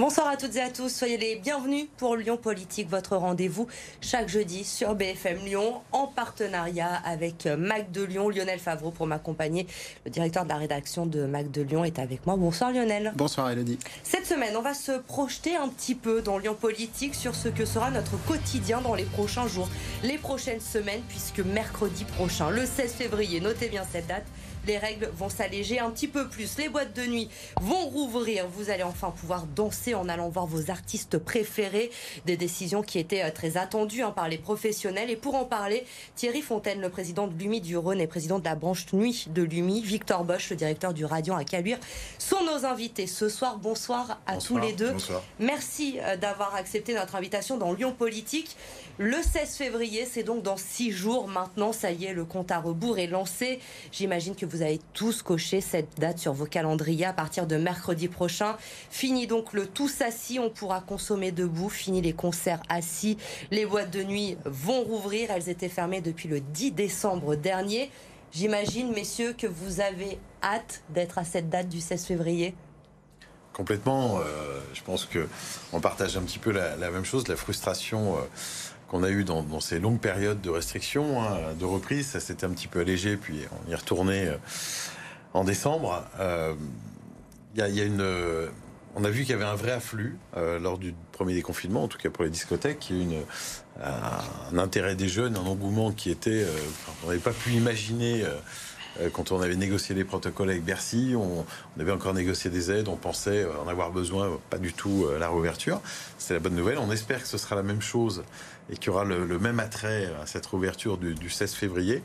Bonsoir à toutes et à tous, soyez les bienvenus pour Lyon Politique, votre rendez-vous chaque jeudi sur BFM Lyon en partenariat avec Mac de Lyon. Lionel Favreau pour m'accompagner. Le directeur de la rédaction de Mac de Lyon est avec moi. Bonsoir Lionel. Bonsoir Elodie. Cette semaine, on va se projeter un petit peu dans Lyon Politique sur ce que sera notre quotidien dans les prochains jours, les prochaines semaines, puisque mercredi prochain, le 16 février, notez bien cette date, les règles vont s'alléger un petit peu plus. Les boîtes de nuit vont rouvrir. Vous allez enfin pouvoir danser en allant voir vos artistes préférés. Des décisions qui étaient euh, très attendues hein, par les professionnels. Et pour en parler, Thierry Fontaine, le président de l'UMI du Rhône et président de la branche nuit de l'UMI, Victor Bosch, le directeur du Radiant à Caluire, sont nos invités ce soir. Bonsoir à tous les deux. Merci euh, d'avoir accepté notre invitation dans Lyon Politique. Le 16 février, c'est donc dans six jours maintenant. Ça y est, le compte à rebours est lancé. J'imagine que vous avez tous coché cette date sur vos calendriers à partir de mercredi prochain. Fini donc le tous assis, on pourra consommer debout. Fini les concerts assis. Les boîtes de nuit vont rouvrir. Elles étaient fermées depuis le 10 décembre dernier. J'imagine, messieurs, que vous avez hâte d'être à cette date du 16 février. Complètement. Euh, je pense que on partage un petit peu la, même chose, la frustration. Euh, qu'on a eu dans, ces longues périodes de restrictions, hein, de reprise. Ça s'était un petit peu allégé, puis on y est retourné euh, en décembre. Euh, y a, une, euh, on a vu qu'il y avait un vrai afflux lors du premier déconfinement, en tout cas pour les discothèques. Il y a eu une, un intérêt des jeunes, un engouement qui était, on n'avait pas pu imaginer quand on avait négocié les protocoles avec Bercy, on, avait encore négocié des aides, on pensait en avoir besoin, pas du tout la réouverture. C'est la bonne nouvelle. On espère que ce sera la même chose et qu'il y aura le, même attrait à cette réouverture du, 16 février.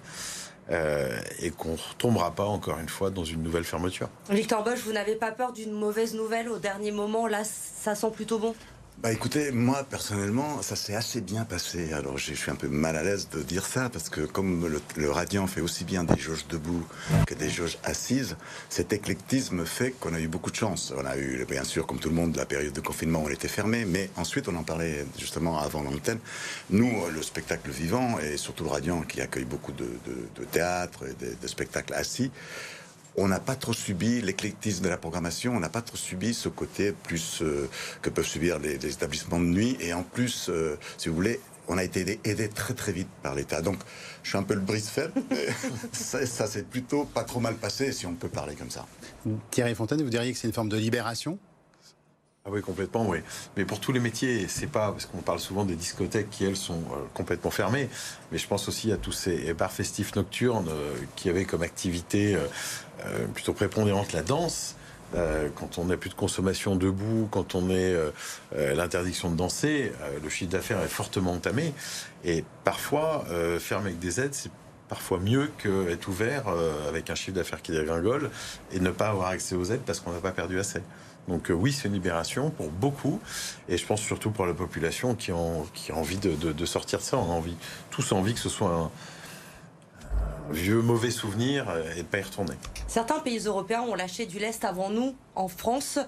Euh, et qu'on ne retombera pas encore une fois dans une nouvelle fermeture. Victor Bosch, vous n'avez pas peur d'une mauvaise nouvelle au dernier moment? Là, ça sent plutôt bon bah écoutez, moi personnellement, ça s'est assez bien passé. Alors je suis un peu mal à l'aise de dire ça parce que comme le, le, Radiant fait aussi bien des jauges debout que des jauges assises, cet éclectisme fait qu'on a eu beaucoup de chance. On a eu, bien sûr, comme tout le monde, la période de confinement où on était fermé, mais ensuite on en parlait justement avant l'antenne. Nous, le spectacle vivant et surtout le Radiant qui accueille beaucoup de, de, de théâtre et de, de spectacles assis, on n'a pas trop subi l'éclectisme de la programmation, on n'a pas trop subi ce côté plus euh, que peuvent subir les, établissements de nuit. Et en plus, euh, si vous voulez, on a été aidé, très très vite par l'État. Donc, je suis un peu le brise fer ça, ça s'est plutôt pas trop mal passé, si on peut parler comme ça. Thierry Fontaine, vous diriez que c'est une forme de libération? Ah oui, complètement, oui. Mais pour tous les métiers, c'est pas parce qu'on parle souvent des discothèques qui elles sont euh, complètement fermées, mais je pense aussi à tous ces bars festifs nocturnes qui avaient comme activité euh, plutôt prépondérante la danse. Euh, quand on n'a plus de consommation debout, quand on est euh, l'interdiction de danser, le chiffre d'affaires est fortement entamé. Et parfois, fermer avec des aides, c'est parfois mieux qu'être ouvert avec un chiffre d'affaires qui dégringole et ne pas avoir accès aux aides parce qu'on n'a pas perdu assez. Donc oui, c'est une libération pour beaucoup, et je pense surtout pour la population qui a envie de, de, sortir de ça. On a envie, tous envie que ce soit un, vieux mauvais souvenir et de pas y retourner. Certains pays européens ont lâché du lest avant nous en France.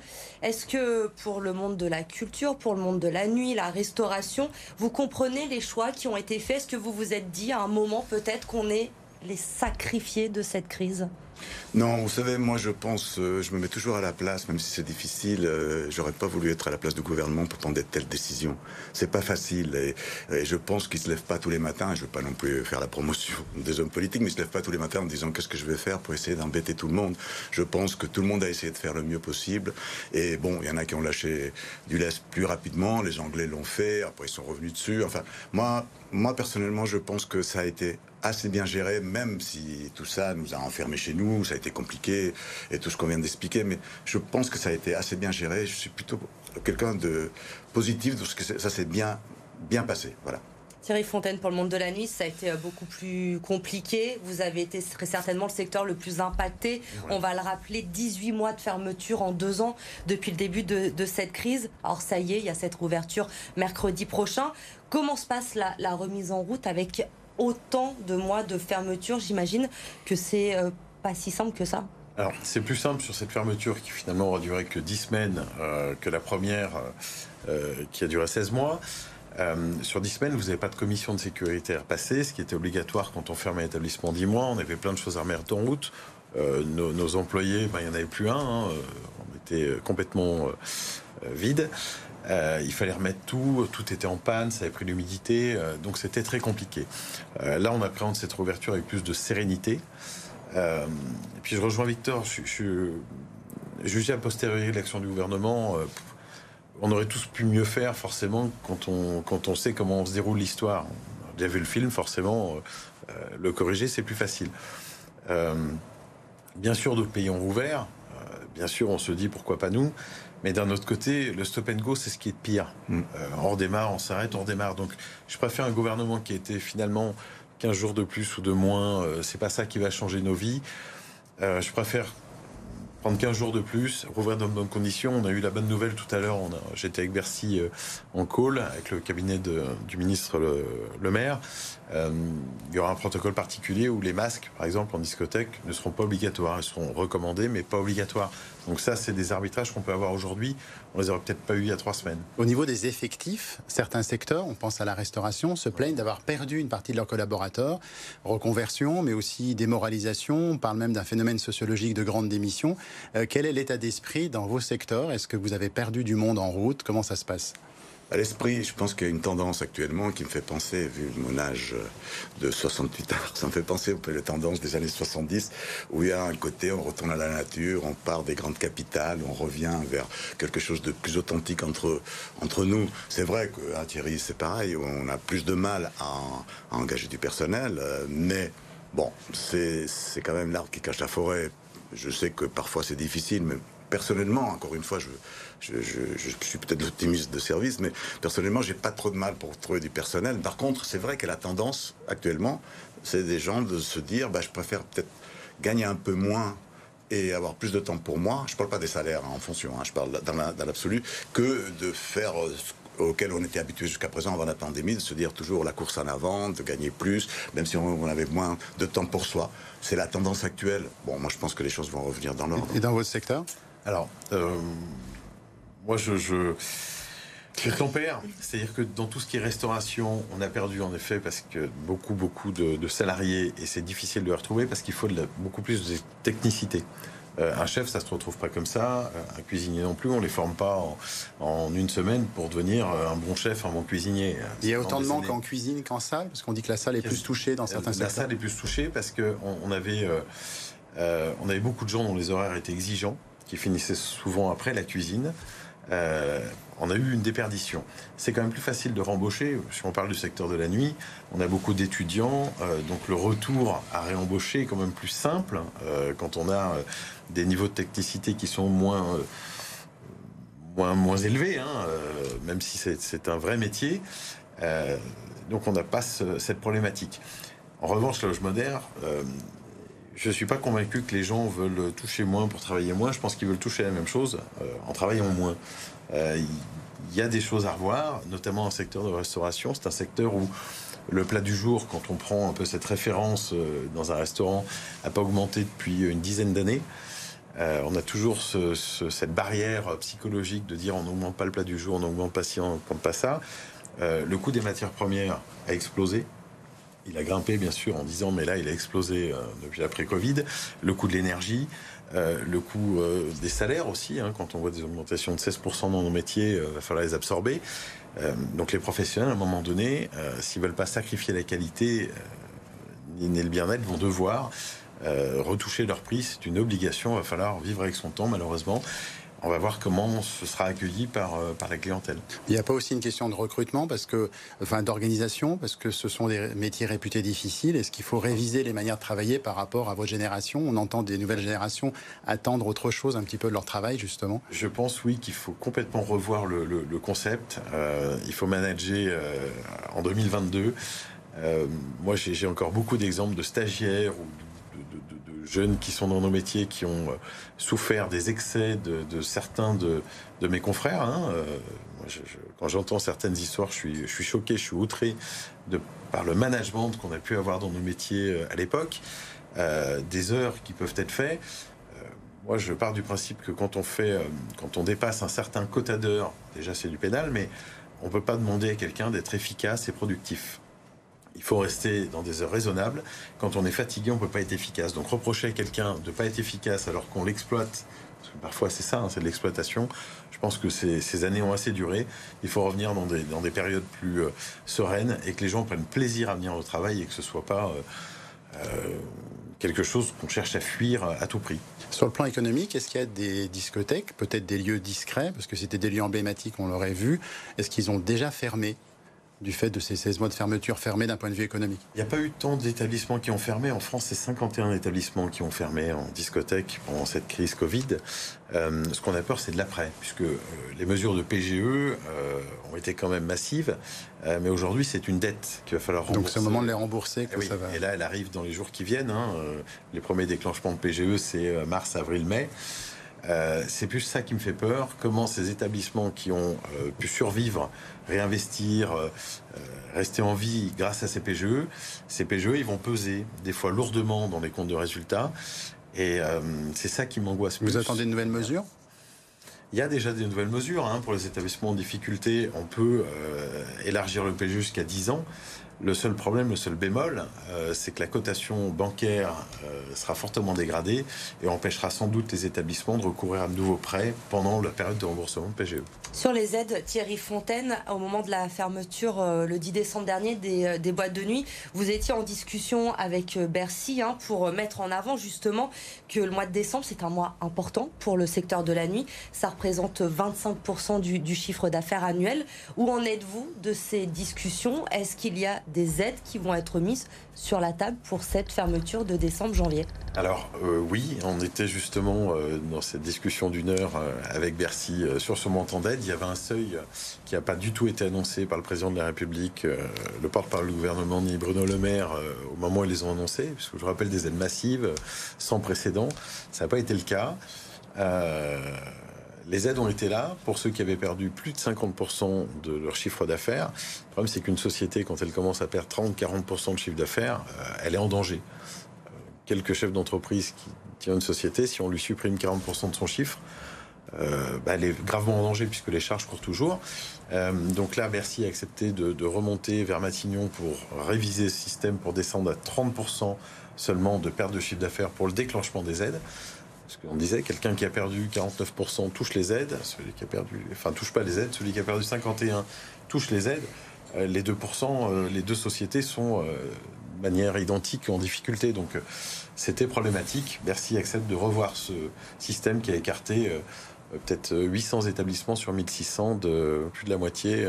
Est-ce que pour le monde de la culture, pour le monde de la nuit, la restauration, vous comprenez les choix qui ont été faits? Est-ce que vous vous êtes dit à un moment peut-être qu'on est les sacrifiés de cette crise? Non, vous savez, moi je pense, euh, je me mets toujours à la place, même si c'est difficile. Euh, j'aurais pas voulu être à la place du gouvernement pour prendre de telles décisions. C'est pas facile, et, je pense qu'ils se lèvent pas tous les matins. Je veux pas non plus faire la promotion des hommes politiques, mais ils se lèvent pas tous les matins en disant qu'est-ce que je vais faire pour essayer d'embêter tout le monde. Je pense que tout le monde a essayé de faire le mieux possible. Et bon, il y en a qui ont lâché du lest plus rapidement. Les Anglais l'ont fait. Après, ils sont revenus dessus. Enfin, moi, moi personnellement, je pense que ça a été assez bien géré, même si tout ça nous a enfermés chez nous, ça a été compliqué et tout ce qu'on vient d'expliquer, mais je pense que ça a été assez bien géré. Je suis plutôt quelqu'un de positif, parce que ça s'est bien, bien passé. Voilà. Thierry Fontaine, pour le monde de la nuit, ça a été beaucoup plus compliqué. Vous avez été très certainement le secteur le plus impacté. On va le rappeler, 18 mois de fermeture en deux ans depuis le début de, cette crise. Alors ça y est, il y a cette rouverture mercredi prochain. Comment se passe la, la remise en route avec autant de mois de fermeture J'imagine que c'est euh, pas si simple que ça. Alors, c'est plus simple sur cette fermeture qui finalement aura duré que 10 semaines euh, que la première euh, qui a duré 16 mois. sur 10 semaines, vous n'avez pas de commission de sécurité à repasser, ce qui était obligatoire quand on fermait l'établissement 10 mois. On avait plein de choses à remettre en route. Nos, employés, ben, il n'y en avait plus un. Hein. On était complètement vide. Il fallait remettre tout, tout était en panne, ça avait pris l'humidité, donc c'était très compliqué. là, on appréhende cette réouverture avec plus de sérénité. et puis je rejoins Victor, je, je, jugé a posteriori l'action du gouvernement, on aurait tous pu mieux faire forcément quand on, quand on sait comment se déroule l'histoire. On a déjà vu le film, forcément, euh, le corriger, c'est plus facile. Euh, bien sûr, d'autres pays ont rouvert. Euh, bien sûr, on se dit pourquoi pas nous. Mais d'un autre côté, le stop and go, c'est ce qui est pire. Mm. on redémarre, on s'arrête, on redémarre. Donc, je préfère un gouvernement qui a été finalement 15 jours de plus ou de moins. c'est pas ça qui va changer nos vies. je préfère prendre 15 jours de plus, rouvrir dans de bonnes conditions. On a eu la bonne nouvelle tout à l'heure. J'étais avec Bercy euh, en call avec le cabinet du ministre le, maire. Euh, il y aura un protocole particulier où les masques, par exemple, en discothèque, ne seront pas obligatoires. Ils seront recommandés, mais pas obligatoires. Donc ça, c'est des arbitrages qu'on peut avoir aujourd'hui. On les aurait peut-être pas eu il y a trois semaines. Au niveau des effectifs, certains secteurs, on pense à la restauration, se plaignent d'avoir perdu une partie de leurs collaborateurs. Reconversion, mais aussi démoralisation. On parle même d'un phénomène sociologique de grande démission. Euh, quel est l'état d'esprit dans vos secteurs? Est-ce que vous avez perdu du monde en route? Comment ça se passe? À l'esprit, je pense qu'il y a une tendance actuellement qui me fait penser, vu mon âge de 68 ans, ça me fait penser aux tendances des années 70, où il y a un côté, on retourne à la nature, on part des grandes capitales, on revient vers quelque chose de plus authentique entre, entre nous. C'est vrai que à Thierry, c'est pareil, on a plus de mal à, à engager du personnel, euh, mais bon, c'est quand même l'arbre qui cache la forêt. Je sais que parfois c'est difficile, mais personnellement, encore une fois, je, je, suis peut-être l'optimiste de service, mais personnellement, j'ai pas trop de mal pour trouver du personnel. Par contre, c'est vrai que la tendance actuellement, c'est des gens de se dire, bah, je préfère peut-être gagner un peu moins et avoir plus de temps pour moi. Je parle pas des salaires hein, en fonction, hein, je parle dans l'absolu, que de faire euh, auquel on était habitué jusqu'à présent avant la pandémie, de se dire toujours la course en avant, de gagner plus, même si on, avait moins de temps pour soi. C'est la tendance actuelle. Bon, moi je pense que les choses vont revenir dans l'ordre. Et dans votre secteur? Alors, euh, moi, je, je, tempère. C'est-à-dire que dans tout ce qui est restauration, on a perdu en effet parce que beaucoup, beaucoup de, salariés et c'est difficile de les retrouver parce qu'il faut beaucoup plus de technicité. Euh, un chef, ça se retrouve pas comme ça. Un cuisinier non plus. On les forme pas en, une semaine pour devenir euh, un bon chef, un bon cuisinier. Il y a autant de manques en cuisine qu'en salle, parce qu'on dit que la salle est plus touchée dans certains secteurs. La salle est plus touchée parce que on, avait, euh, on avait beaucoup de gens dont les horaires étaient exigeants, qui finissaient souvent après la cuisine. Euh, on a eu une déperdition. C'est quand même plus facile de rembaucher. Si on parle du secteur de la nuit, on a beaucoup d'étudiants, euh, donc le retour à réembaucher est quand même plus simple euh, quand on a des niveaux de technicité qui sont moins moins, moins élevés, hein, même si c'est un vrai métier. donc on n'a pas cette problématique. En revanche, la loge moderne, je ne suis pas convaincu que les gens veulent toucher moins pour travailler moins. Je pense qu'ils veulent toucher la même chose euh, en travaillant moins. Euh, il y a des choses à revoir, notamment le secteur de restauration. C'est un secteur où le plat du jour, quand on prend un peu cette référence euh, dans un restaurant, n'a pas augmenté depuis une dizaine d'années. on a toujours cette barrière psychologique de dire on n'augmente pas le plat du jour, on n'augmente pas ci, on n'augmente pas ça. le coût des matières premières a explosé. Il a grimpé, bien sûr, en disant, mais là, il a explosé euh, depuis l'après-Covid. Le coût de l'énergie, euh, le coût euh, des salaires aussi. Hein, quand on voit des augmentations de 16% dans nos métiers, il va falloir les absorber. donc les professionnels, à un moment donné, s'ils veulent pas sacrifier la qualité ni le bien-être, vont devoir retoucher leur prix. C'est une obligation. Il va falloir vivre avec son temps, malheureusement on va voir comment ce sera accueilli par, euh, par la clientèle. Il n'y a pas aussi une question de recrutement, parce que, enfin d'organisation, parce que ce sont des métiers réputés difficiles. Est-ce qu'il faut réviser les manières de travailler par rapport à votre génération? On entend des nouvelles générations attendre autre chose un petit peu de leur travail, justement. Je pense, oui, qu'il faut complètement revoir le, concept. Euh, il faut manager euh, en 2022. moi, j'ai encore beaucoup d'exemples de stagiaires ou jeunes qui sont dans nos métiers, qui ont euh, souffert des excès de, certains de, mes confrères. Hein. Euh, quand j'entends certaines histoires, je suis, choqué, je suis outré de, par le management qu'on a pu avoir dans nos métiers euh, à l'époque, des heures qui peuvent être faites. moi, je pars du principe que quand on fait, quand on dépasse un certain quota d'heures, déjà c'est du pénal, mais on peut pas demander à quelqu'un d'être efficace et productif il faut rester dans des heures raisonnables. Quand on est fatigué, on ne peut pas être efficace. Donc reprocher à quelqu'un de ne pas être efficace alors qu'on l'exploite Parce que parfois c'est ça, hein, c'est de l'exploitation. Je pense que ces, années ont assez duré. Il faut revenir dans des, dans des périodes plus euh, sereines et que les gens prennent plaisir à venir au travail et que ce soit pas euh, quelque chose qu'on cherche à fuir à tout prix. Sur le plan économique, est-ce qu'il y a des discothèques, peut-être des lieux discrets, parce que c'était des lieux emblématiques, on l'aurait vu, est-ce qu'ils ont déjà fermé? Du fait de ces 16 mois de fermeture fermés d'un point de vue économique Il n'y a pas eu tant d'établissements qui ont fermé. En France, c'est 51 établissements qui ont fermé en discothèque pendant cette crise Covid. Euh, ce qu'on a peur, c'est de l'après, puisque euh, les mesures de PGE euh, ont été quand même massives. mais aujourd'hui, c'est une dette qu'il va falloir rembourser. Donc c'est au moment de les rembourser que eh ça va. Et là, elle arrive dans les jours qui viennent. Hein. Les premiers déclenchements de PGE, c'est mars, avril, mai. Euh, c'est plus ça qui me fait peur. Comment ces établissements qui ont euh, pu survivre, réinvestir, euh, rester en vie grâce à ces PGE, ces PGE, ils vont peser des fois lourdement dans les comptes de résultats. Et c'est ça qui m'angoisse. Vous attendez de nouvelles mesures il y a déjà des nouvelles mesures hein, pour les établissements en difficulté. On peut élargir le PGE jusqu'à 10 ans. Le seul problème, le seul bémol, euh, c'est que la cotation bancaire euh, sera fortement dégradée et empêchera sans doute les établissements de recourir à de nouveaux prêts pendant la période de remboursement de PGE. Sur les aides, Thierry Fontaine, au moment de la fermeture euh, le 10 décembre dernier des, boîtes de nuit, vous étiez en discussion avec Bercy hein, pour mettre en avant justement que le mois de décembre, c'est un mois important pour le secteur de la nuit. Ça représente 25% du, du chiffre d'affaires annuel. Où en êtes-vous de ces discussions? Est-ce qu'il y a des aides qui vont être mises sur la table pour cette fermeture de décembre-janvier Alors euh, oui, on était justement euh, dans cette discussion d'une heure euh, avec Bercy sur ce montant d'aide. Il y avait un seuil qui n'a pas du tout été annoncé par le président de la République, le porte-parole du gouvernement, ni Bruno Le Maire au moment où ils les ont annoncés, puisque je rappelle des aides massives sans précédent. Ça n'a pas été le cas. Les aides ont été là pour ceux qui avaient perdu plus de 50% de leur chiffre d'affaires. Le problème, c'est qu'une société, quand elle commence à perdre 30-40% de chiffre d'affaires, euh, elle est en danger. Euh, quelques chefs d'entreprise qui tiennent une société, si on lui supprime 40% de son chiffre, euh, bah, elle est gravement en danger puisque les charges courent toujours. donc là, Bercy a accepté de, de, remonter vers Matignon pour réviser ce système pour descendre à 30% seulement de perte de chiffre d'affaires pour le déclenchement des aides. Parce qu'on disait, quelqu'un qui a perdu 49% touche les aides, celui qui a perdu, enfin touche pas les aides, celui qui a perdu 51 touche les aides. Euh, les 2%, euh, les deux sociétés sont euh, de manière identique en difficulté. Donc c'était problématique. Bercy accepte de revoir ce système qui a écarté peut-être 800 établissements sur 1600 de plus de la moitié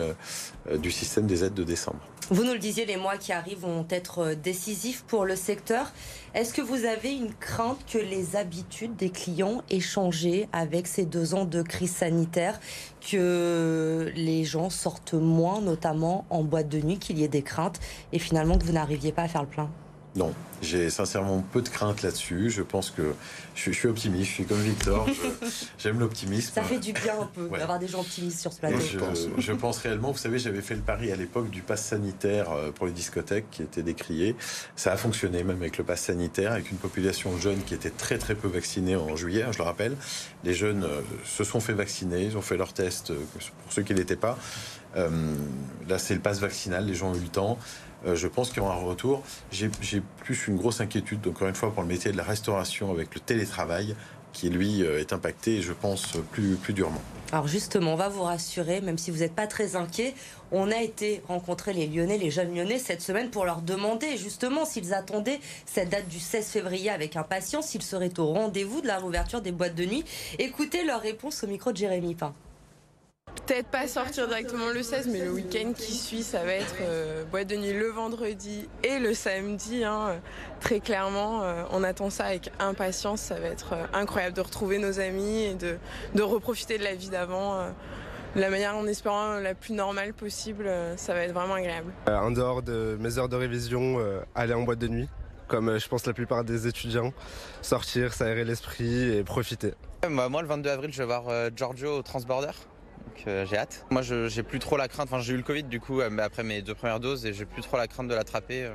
du système des aides de décembre. Vous nous le disiez, les mois qui arrivent vont être euh, décisifs pour le secteur. Est-ce que vous avez une crainte que les habitudes des clients aient changé avec ces deux ans de crise sanitaire, que les gens sortent moins, notamment en boîte de nuit, qu'il y ait des craintes, et finalement que vous n'arriviez pas à faire le plein? Non, j'ai sincèrement peu de crainte là-dessus. Je pense que je, suis optimiste, je suis comme Victor, j'aime l'optimisme. Ça fait du bien un peu d'avoir des gens optimistes sur ce plateau. Je, pense. je pense réellement, vous savez, j'avais fait le pari à l'époque du pass sanitaire euh, pour les discothèques qui était décrié. Ça a fonctionné même avec le pass sanitaire, avec une population jeune qui était très très peu vaccinée en juillet, hein, je le rappelle. Les jeunes euh, se sont fait vacciner, ils ont fait leur test euh, pour ceux qui l'étaient pas. là, c'est le pass vaccinal, les gens ont 8 ans. Euh, je pense qu'il y aura un retour. J'ai plus une grosse inquiétude, encore une fois, pour le métier de la restauration avec le télétravail qui lui euh, est impacté, je pense, plus, plus durement. Alors justement, on va vous rassurer, même si vous n'êtes pas très inquiet. On a été rencontrer les Lyonnais, les jeunes Lyonnais cette semaine pour leur demander justement s'ils attendaient cette date du 16 février avec impatience, s'ils seraient au rendez-vous de la réouverture des boîtes de nuit. Écoutez leur réponse au micro de Jérémy Pain peut-être pas sortir directement le 16, mais le week-end qui suit, ça va être euh, boîte de nuit le vendredi et le samedi. Hein, très clairement, euh, on attend ça avec impatience. Ça va être euh, incroyable de retrouver nos amis et de, de reprofiter de la vie d'avant. de la manière en espérant la plus normale possible, ça va être vraiment agréable. en dehors de mes heures de révision, aller en boîte de nuit, comme je pense la plupart des étudiants, sortir, s'aérer l'esprit et profiter. Moi, le 22 avril, je vais voir Giorgio au Transborder j'ai hâte. Moi, j'ai plus trop la crainte. Enfin, j'ai eu le Covid du coup après mes deux premières doses et j'ai plus trop la crainte de l'attraper. Euh.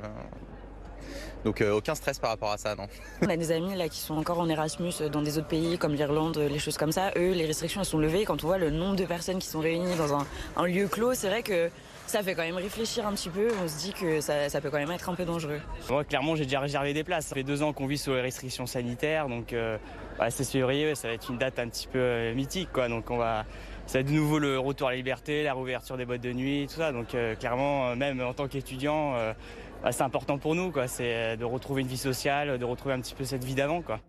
Donc euh, aucun stress par rapport à ça, non. On a des amis là qui sont encore en Erasmus dans des autres pays comme l'Irlande, les choses comme ça. Eux, les restrictions elles sont levées. Quand on voit le nombre de personnes qui sont réunies dans un, un lieu clos, c'est vrai que ça fait quand même réfléchir un petit peu. On se dit que ça, ça peut quand même être un peu dangereux. Moi, clairement, j'ai déjà réservé des places. Ça fait deux ans qu'on vit sous les restrictions sanitaires, donc euh, bah, 16 février, ça va être une date un petit peu euh, mythique, quoi. Donc on va, ça va être de nouveau le retour à la liberté, la réouverture des boîtes de nuit, tout ça. Donc euh, clairement, euh, même en tant qu'étudiant, bah, c'est important pour nous, quoi. C'est de retrouver une vie sociale, de retrouver un petit peu cette vie d'avant, quoi.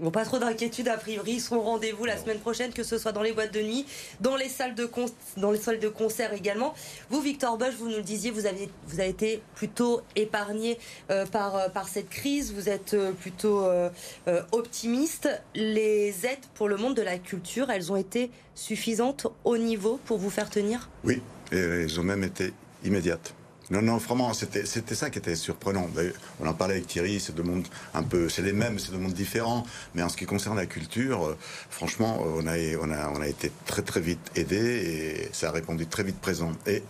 Bon, pas trop d'inquiétude a priori. Ils seront au rendez-vous la semaine prochaine, que ce soit dans les boîtes de nuit, dans les salles de, con- dans les salles de concert également. Vous, Victor Bosch, vous nous le disiez, vous avez, vous avez été plutôt épargné euh, par, euh, par cette crise. Vous êtes euh, plutôt optimiste. Les aides pour le monde de la culture, elles ont été suffisantes au niveau pour vous faire tenir? Oui, et elles ont même été immédiates. Non, non, vraiment, c'était ça qui était surprenant. On en parlait avec Thierry, c'est deux mondes un peu, c'est les mêmes, c'est deux mondes différents. Mais en ce qui concerne la culture, euh, franchement, euh, on a, été très très vite aidé et ça a répondu très vite présent. Et,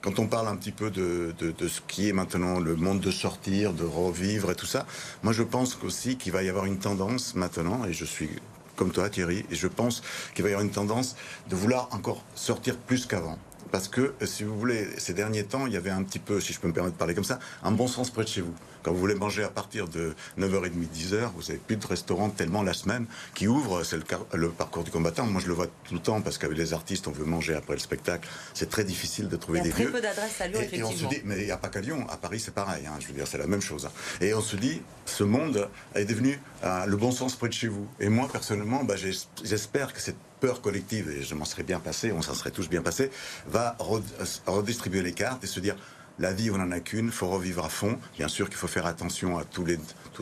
quand on parle un petit peu de ce qui est maintenant le monde de sortir, de revivre et tout ça, moi je pense aussi qu'il va y avoir une tendance maintenant, et je suis comme toi Thierry, et je pense qu'il va y avoir une tendance de vouloir encore sortir plus qu'avant. Parce que, si vous voulez, ces derniers temps, il y avait un petit peu, si je peux me permettre de parler comme ça, un bon sens près de chez vous. Quand vous voulez manger à partir de 9h30, 10h, vous n'avez plus de restaurant tellement la semaine qui ouvre. C'est le, parcours du combattant. Moi, je le vois tout le temps parce qu'avec les artistes, on veut manger après le spectacle. C'est très difficile de Il trouver y a des très lieux. peu d'adresses à Lyon, Et, et on se effectivement. dit, mais il n'y a pas qu'à Lyon, à Paris c'est pareil, hein, je veux dire, c'est la même chose. hein. Et on se dit, ce monde est devenu euh, le bon sens près de chez vous. Et moi, personnellement, bah, j'es- j'espère que cette peur collective, et je m'en serais bien passé, on s'en serait tous bien passé, va re- redistribuer les cartes et se dire, la vie, on n'en a qu'une, faut revivre à fond. Bien sûr qu'il faut faire attention à tout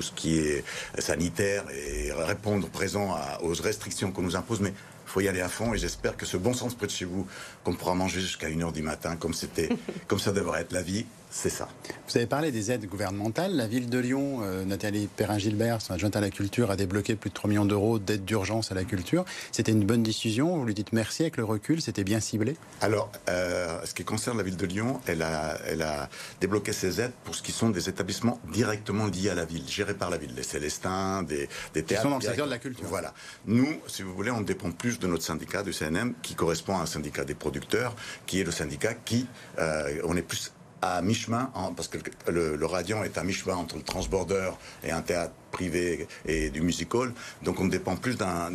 ce qui est sanitaire et répondre présent aux restrictions qu'on nous impose, mais faut y aller à fond et j'espère que ce bon sens près de chez vous, qu'on pourra manger jusqu'à 1h du matin, comme c'était, comme ça devrait être la vie, c'est ça. Vous avez parlé des aides gouvernementales. La ville de Lyon, euh, Nathalie Perrin-Gilbert, son adjointe à la culture, a débloqué plus de 3 millions d'euros d'aides d'urgence à la culture. C'était une bonne décision. Vous lui dites merci avec le recul. C'était bien ciblé. Alors, euh, ce qui concerne la ville de Lyon, elle a, elle a débloqué ses aides pour ce qui sont des établissements directement liés à la ville, gérés par la ville, les Célestins, des, des théâtres. sont dans le secteur de la culture. Voilà. Nous, si vous voulez, on dépend plus de notre syndicat, du CNM, qui correspond à un syndicat des producteurs, qui est le syndicat qui, euh, on est plus à mi-chemin, parce que le, le Radiant est à mi-chemin entre le transborder et un théâtre privé et du music hall. Donc on dépend plus d'un-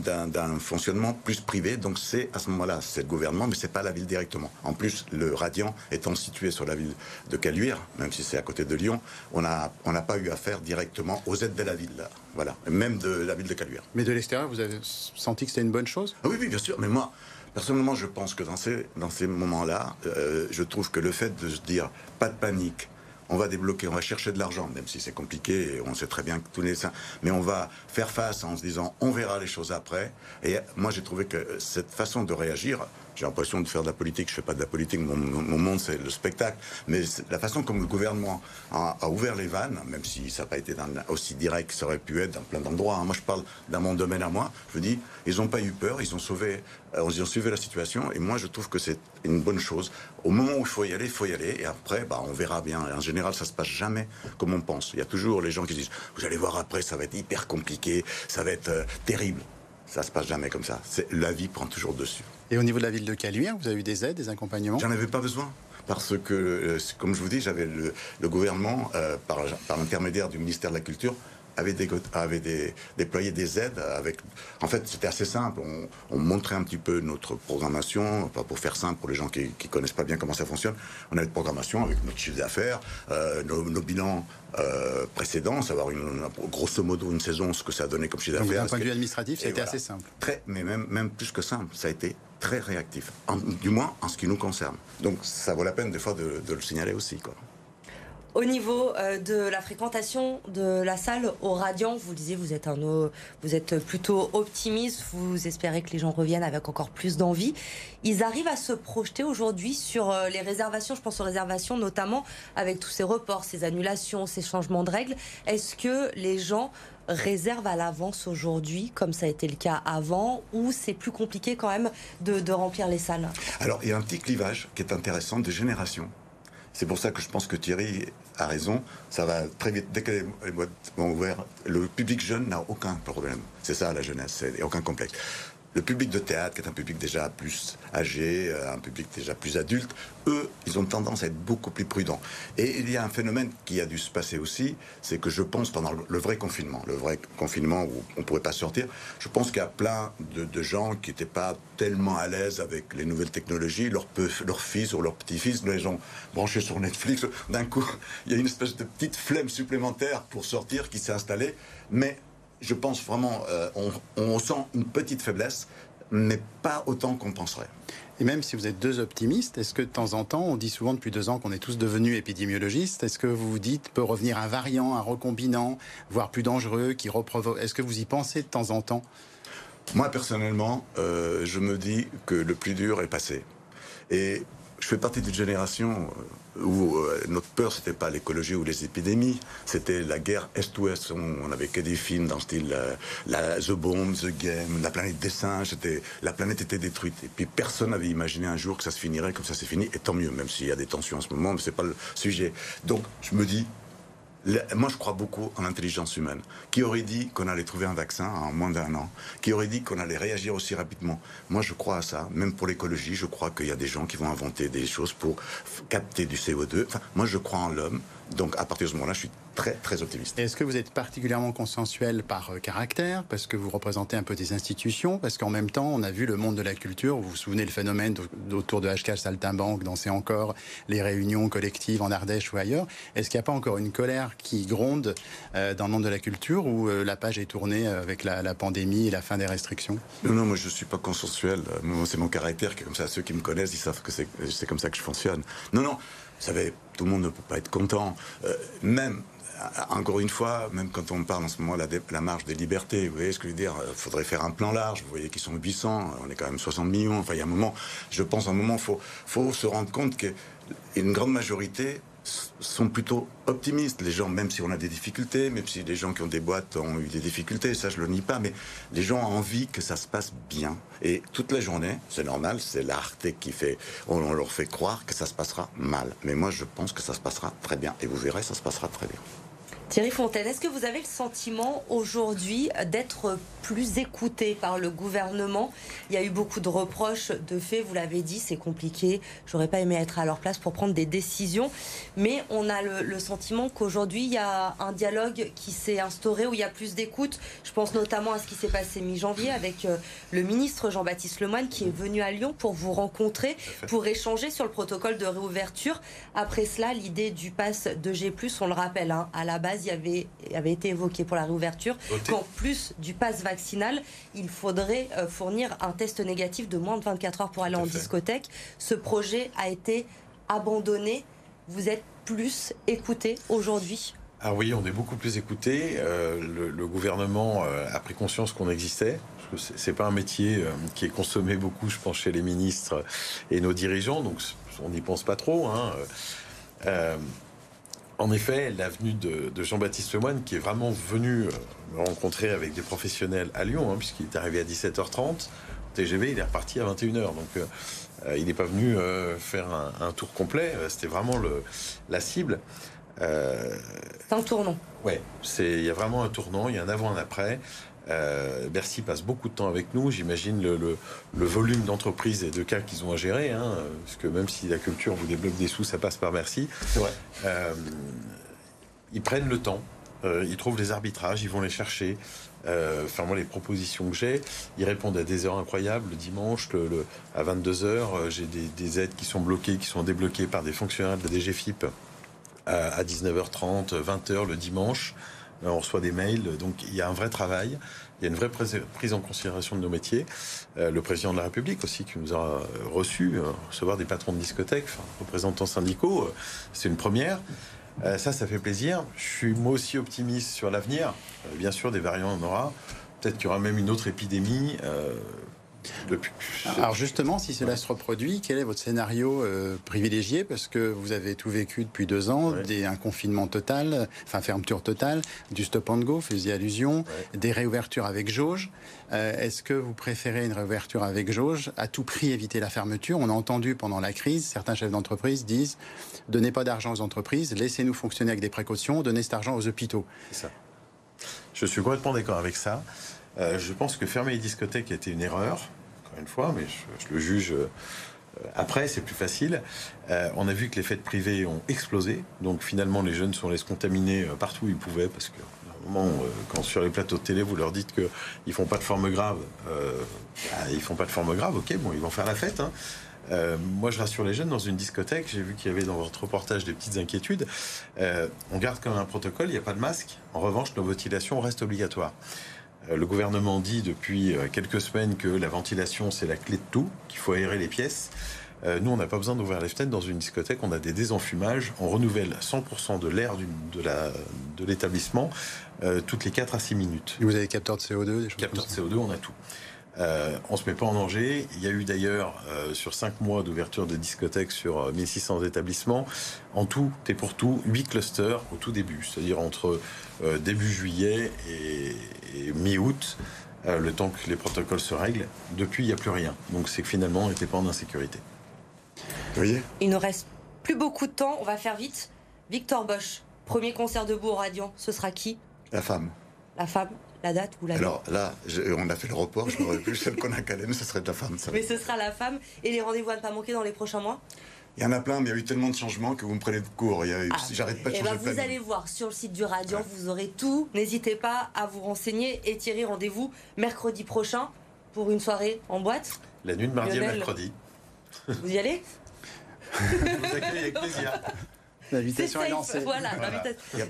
fonctionnement plus privé. Donc c'est à ce moment-là, c'est le gouvernement, mais c'est pas la ville directement. En plus, le Radiant étant situé sur la ville de Caluire, même si c'est à côté de Lyon, on n'a on pas eu affaire directement aux aides de la ville. Là. Voilà, même de la ville de Caluire. Mais de l'extérieur, vous avez senti que c'était une bonne chose? Ah oui, oui, bien sûr. Mais moi, personnellement, je pense que dans ces, moments-là, euh, je trouve que le fait de se dire pas de panique, on va débloquer, on va chercher de l'argent, même si c'est compliqué, on sait très bien que tous les mais on va faire face en se disant on verra les choses après. Et moi, j'ai trouvé que cette façon de réagir, j'ai l'impression de faire de la politique, je fais pas de la politique, mon, mon monde c'est le spectacle, mais la façon comme le gouvernement a, ouvert les vannes, même si ça n'a pas été aussi direct que ça aurait pu être dans plein d'endroits. hein. Moi, je parle dans mon domaine à moi. Je dis, ils n'ont pas eu peur, ils ont sauvé, euh, ils ont sauvé la situation, et moi, je trouve que c'est une bonne chose. Au moment où il faut y aller, il faut y aller, et après, bah, on verra bien. En général, ça se passe jamais comme on pense. Il y a toujours les gens qui disent, vous allez voir après, ça va être hyper compliqué, ça va être euh, terrible. Ça se passe jamais comme ça. C'est la vie prend toujours dessus. Et au niveau de la ville de Caluire, vous avez eu des aides, des accompagnements? J'en avais pas besoin. Parce que, euh, comme je vous dis, j'avais le, le gouvernement, euh, par, par l'intermédiaire du ministère de la Culture, avait, des, avait des- déployé des aides. Avec, en fait, c'était assez simple. On, on montrait un petit peu notre programmation, pour faire simple pour les gens qui ne connaissent pas bien comment ça fonctionne. On avait une programmation avec notre chiffre d'affaires, euh, nos, nos bilans euh, précédents, savoir une, grosso modo une saison, ce que ça a donné comme chiffre d'affaires. d'un point de vue administratif, voilà. assez simple. Très, mais même, même plus que simple, ça a été très réactif, En- du moins en ce qui nous concerne. Donc ça vaut la peine des fois de, de le signaler aussi. Quoi. Au niveau euh, de la fréquentation de la salle au Radiant, vous disiez, vous êtes, euh, vous êtes plutôt optimiste, vous espérez que les gens reviennent avec encore plus d'envie. Ils arrivent à se projeter aujourd'hui sur euh, les réservations, je pense aux réservations notamment avec tous ces reports, ces annulations, ces changements de règles. Est-ce que les gens réservent à l'avance aujourd'hui, comme ça a été le cas avant, ou c'est plus compliqué quand même de, remplir les salles? Alors il y a un petit clivage qui est intéressant de génération. C'est pour ça que je pense que Thierry a raison. Ça va très vite. Dès que les boîtes vont ouvrir, le public jeune n'a aucun problème. C'est ça la jeunesse, a aucun complexe. Le public de théâtre, qui est un public déjà plus âgé, euh, un public déjà plus adulte, eux, ils ont tendance à être beaucoup plus prudents. Et il y a un phénomène qui a dû se passer aussi, c'est que je pense pendant le vrai confinement, le vrai confinement où on ne pourrait pas sortir, je pense qu'il y a plein de, gens qui n'étaient pas tellement à l'aise avec les nouvelles technologies, leur, leur fils ou leur petit-fils, les gens branchés sur Netflix, d'un coup, il y a une espèce de petite flemme supplémentaire pour sortir qui s'est installée. Mais je pense vraiment, euh, on, on sent une petite faiblesse, mais pas autant qu'on penserait. Et même si vous êtes deux optimistes, est-ce que de temps en temps, on dit souvent depuis deux ans qu'on est tous devenus épidémiologistes, est-ce que vous vous dites peut revenir un variant, un recombinant, voire plus dangereux, qui reprovoque Est-ce que vous y pensez de temps en temps? Moi personnellement, euh, je me dis que le plus dur est passé. Et je fais partie d'une génération euh, où euh, notre peur, c'était pas l'écologie ou les épidémies, c'était la guerre Est-Ouest. On, n'avait que des films dans le style euh, The Bomb, The Game, La planète des singes. La planète était détruite. Et puis personne n'avait imaginé un jour que ça se finirait comme ça s'est fini. Et tant mieux, même s'il y a des tensions en ce moment, mais c'est pas le sujet. Donc je me dis, moi, je crois beaucoup en l'intelligence humaine. Qui aurait dit qu'on allait trouver un vaccin en moins d'un an? Qui aurait dit qu'on allait réagir aussi rapidement? Moi, je crois à ça. Même pour l'écologie, je crois qu'il y a des gens qui vont inventer des choses pour capter du CO2. Enfin, moi, je crois en l'homme. Donc, à partir de ce moment-là, je suis très, très optimiste. Est-ce que vous êtes particulièrement consensuel par euh, caractère? Parce que vous représentez un peu des institutions Parce qu'en même temps, on a vu le monde de la culture. Vous vous souvenez le phénomène autour de HK Saltimbanque, danser encore, les réunions collectives en Ardèche ou ailleurs. Est-ce qu'il n'y a pas encore une colère qui gronde euh, dans le monde de la culture où euh, la page est tournée avec la, pandémie et la fin des restrictions? Non, non, moi je ne suis pas consensuel. C'est mon caractère qui est comme ça. Ceux qui me connaissent, ils savent que c'est comme ça que je fonctionne. Non, non. Vous savez, tout le monde ne peut pas être content. même encore une fois, même quand on parle en ce moment de la, marge des libertés, vous voyez ce que je veux dire Il euh, faudrait faire un plan large. Vous voyez qu'ils sont 800, on est quand même 60 millions. Enfin, il y a un moment, je pense, un moment, il faut, faut se rendre compte qu'une grande majorité sont plutôt optimistes. Les gens, même si on a des difficultés, même si les gens qui ont des boîtes ont eu des difficultés, ça je le nie pas, mais les gens ont envie que ça se passe bien. Et toute la journée, c'est normal, c'est l'arté qui fait, on leur fait croire que ça se passera mal. Mais moi je pense que ça se passera très bien. Et vous verrez, ça se passera très bien. Thierry Fontaine, est-ce que vous avez le sentiment aujourd'hui d'être plus écouté par le gouvernement? Il y a eu beaucoup de reproches de fait, vous l'avez dit, c'est compliqué. J'aurais pas aimé être à leur place pour prendre des décisions, mais on a le, sentiment qu'aujourd'hui il y a un dialogue qui s'est instauré où il y a plus d'écoute. Je pense notamment à ce qui s'est passé mi-janvier avec euh, le ministre Jean-Baptiste Lemoyne qui est venu à Lyon pour vous rencontrer, pour échanger sur le protocole de réouverture. Après cela, l'idée du pass de G+, on le rappelle, hein, à la base, il y avait, avait été évoqué pour la réouverture qu'en plus du pass vaccinal, il faudrait euh, fournir un test négatif de moins de 24 heures pour aller en discothèque. Ce projet a été abandonné. Vous êtes plus écouté aujourd'hui? Ah oui, on est beaucoup plus écouté. Euh, le, gouvernement euh, a pris conscience qu'on existait. C'est pas un métier qui est consommé beaucoup, je pense, chez les ministres et nos dirigeants, donc on n'y pense pas trop. Hein. En effet, l'avenue de, de Jean-Baptiste Lemoyne, qui est vraiment venu euh, me rencontrer avec des professionnels à Lyon, hein, puisqu'il est arrivé à 17h30, TGV, il est reparti à 21h. Donc, euh, euh, il n'est pas venu faire un, tour complet. C'était vraiment le, la cible. C'est un tournant. Ouais, il y a vraiment un tournant. Il y a un avant, un après. Euh, Bercy passe beaucoup de temps avec nous. J'imagine le, volume d'entreprises et de cas qu'ils ont à gérer. Hein, parce que même si la culture vous débloque des sous, ça passe par Bercy. Euh, ils prennent le temps. Euh, ils trouvent les arbitrages, ils vont les chercher. enfin, moi, les propositions que j'ai, ils répondent à des heures incroyables. Le dimanche, le, à 22h, j'ai des, aides qui sont bloquées, qui sont débloquées par des fonctionnaires de la DGFIP à 19h30, 20h le dimanche. Euh, on reçoit des mails, donc il y a un vrai travail, il y a une vraie prise en considération de nos métiers. Euh, le président de la République aussi qui nous a euh, reçus, recevoir des patrons de discothèques, représentants syndicaux, c'est une première. ça, ça fait plaisir. Je suis moi aussi optimiste sur l'avenir. bien sûr, des variants, on aura. Peut-être qu'il y aura même une autre épidémie. Depuis. Alors justement, si cela se reproduit, quel est votre scénario euh, privilégié? Parce que vous avez tout vécu depuis deux ans, des, un confinement total, enfin fermeture totale, du stop and go, faisiez allusion, des réouvertures avec jauge. Euh, Est-ce que vous préférez une réouverture avec jauge? À tout prix éviter la fermeture. On a entendu pendant la crise, certains chefs d'entreprise disent donnez pas d'argent aux entreprises, laissez-nous fonctionner avec des précautions, donnez cet argent aux hôpitaux. Ça. Je suis complètement d'accord avec ça. Euh, je pense que fermer les discothèques a été une erreur, encore une fois, mais je, le juge euh, après, c'est plus facile. Euh, on a vu que les fêtes privées ont explosé, donc finalement les jeunes sont se contaminer partout où ils pouvaient, parce que moment, quand sur les plateaux de télé vous leur dites qu'ils font pas de forme grave, euh, bah, ils font pas de forme grave, ok, bon, ils vont faire la fête. Hein. Moi, je rassure les jeunes dans une discothèque. J'ai vu qu'il y avait dans votre reportage des petites inquiétudes. On garde quand même un protocole, il n'y a pas de masque. En revanche, nos ventilations restent obligatoires. Euh, le gouvernement dit depuis euh, quelques semaines que la ventilation, c'est la clé de tout, qu'il faut aérer les pièces. Euh, nous, on n'a pas besoin d'ouvrir les fenêtres dans une discothèque. On a des désenfumages. On renouvelle 100% de l'air de la- de l'établissement euh, toutes les 4 à 6 minutes. Et vous avez capteur de CO2, des choses Capteur de CO2, on a tout. Euh, on se met pas en danger. Il y a eu d'ailleurs euh, sur 5 mois d'ouverture de discothèques sur euh, 1600 établissements, en tout et pour tout, 8 clusters au tout début, c'est-à-dire entre euh, début juillet et, et mi-août, euh, le temps que les protocoles se règlent. Depuis, il n'y a plus rien. Donc c'est que finalement, on n'était pas en insécurité. Vous voyez? Il ne reste plus beaucoup de temps, on va faire vite. Victor Bosch, premier concert debout au Radiant, ce sera qui? La femme. La femme La date Vous l'avez Alors là, je- on a fait le report, je n'aurais plus celle qu'on a calée, mais ce serait de la femme. Ça. Mais ce sera la femme. Et les rendez-vous à ne pas manquer dans les prochains mois? Il y en a plein, mais il y a eu tellement de changements que vous me prenez de court. Il y a eu- Ah. J'arrête pas de Eh changer ben, de vous allez voir sur le site du Radiant, vous aurez tout. N'hésitez pas à vous renseigner. Et Thierry, rendez-vous mercredi prochain pour une soirée en boîte. La nuit de mardi Lionel. à mercredi. Vous y allez? Je vous accueille avec plaisir. L'invitation est lancée. voilà. Voilà.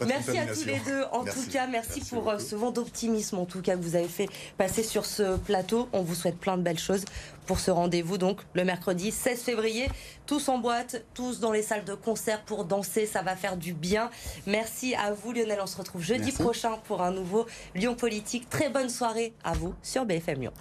Merci à tous les deux. En Merci. tout cas, merci, Merci pour euh, beaucoup. ce vent d'optimisme, en tout cas, que vous avez fait passer sur ce plateau. On vous souhaite plein de belles choses pour ce rendez-vous, donc le mercredi 16 février. Tous en boîte, tous dans les salles de concert pour danser. Ça va faire du bien. Merci à vous, Lionel. On se retrouve jeudi Merci. prochain pour un nouveau Lyon Politique. Très bonne soirée à vous sur BFM Lyon.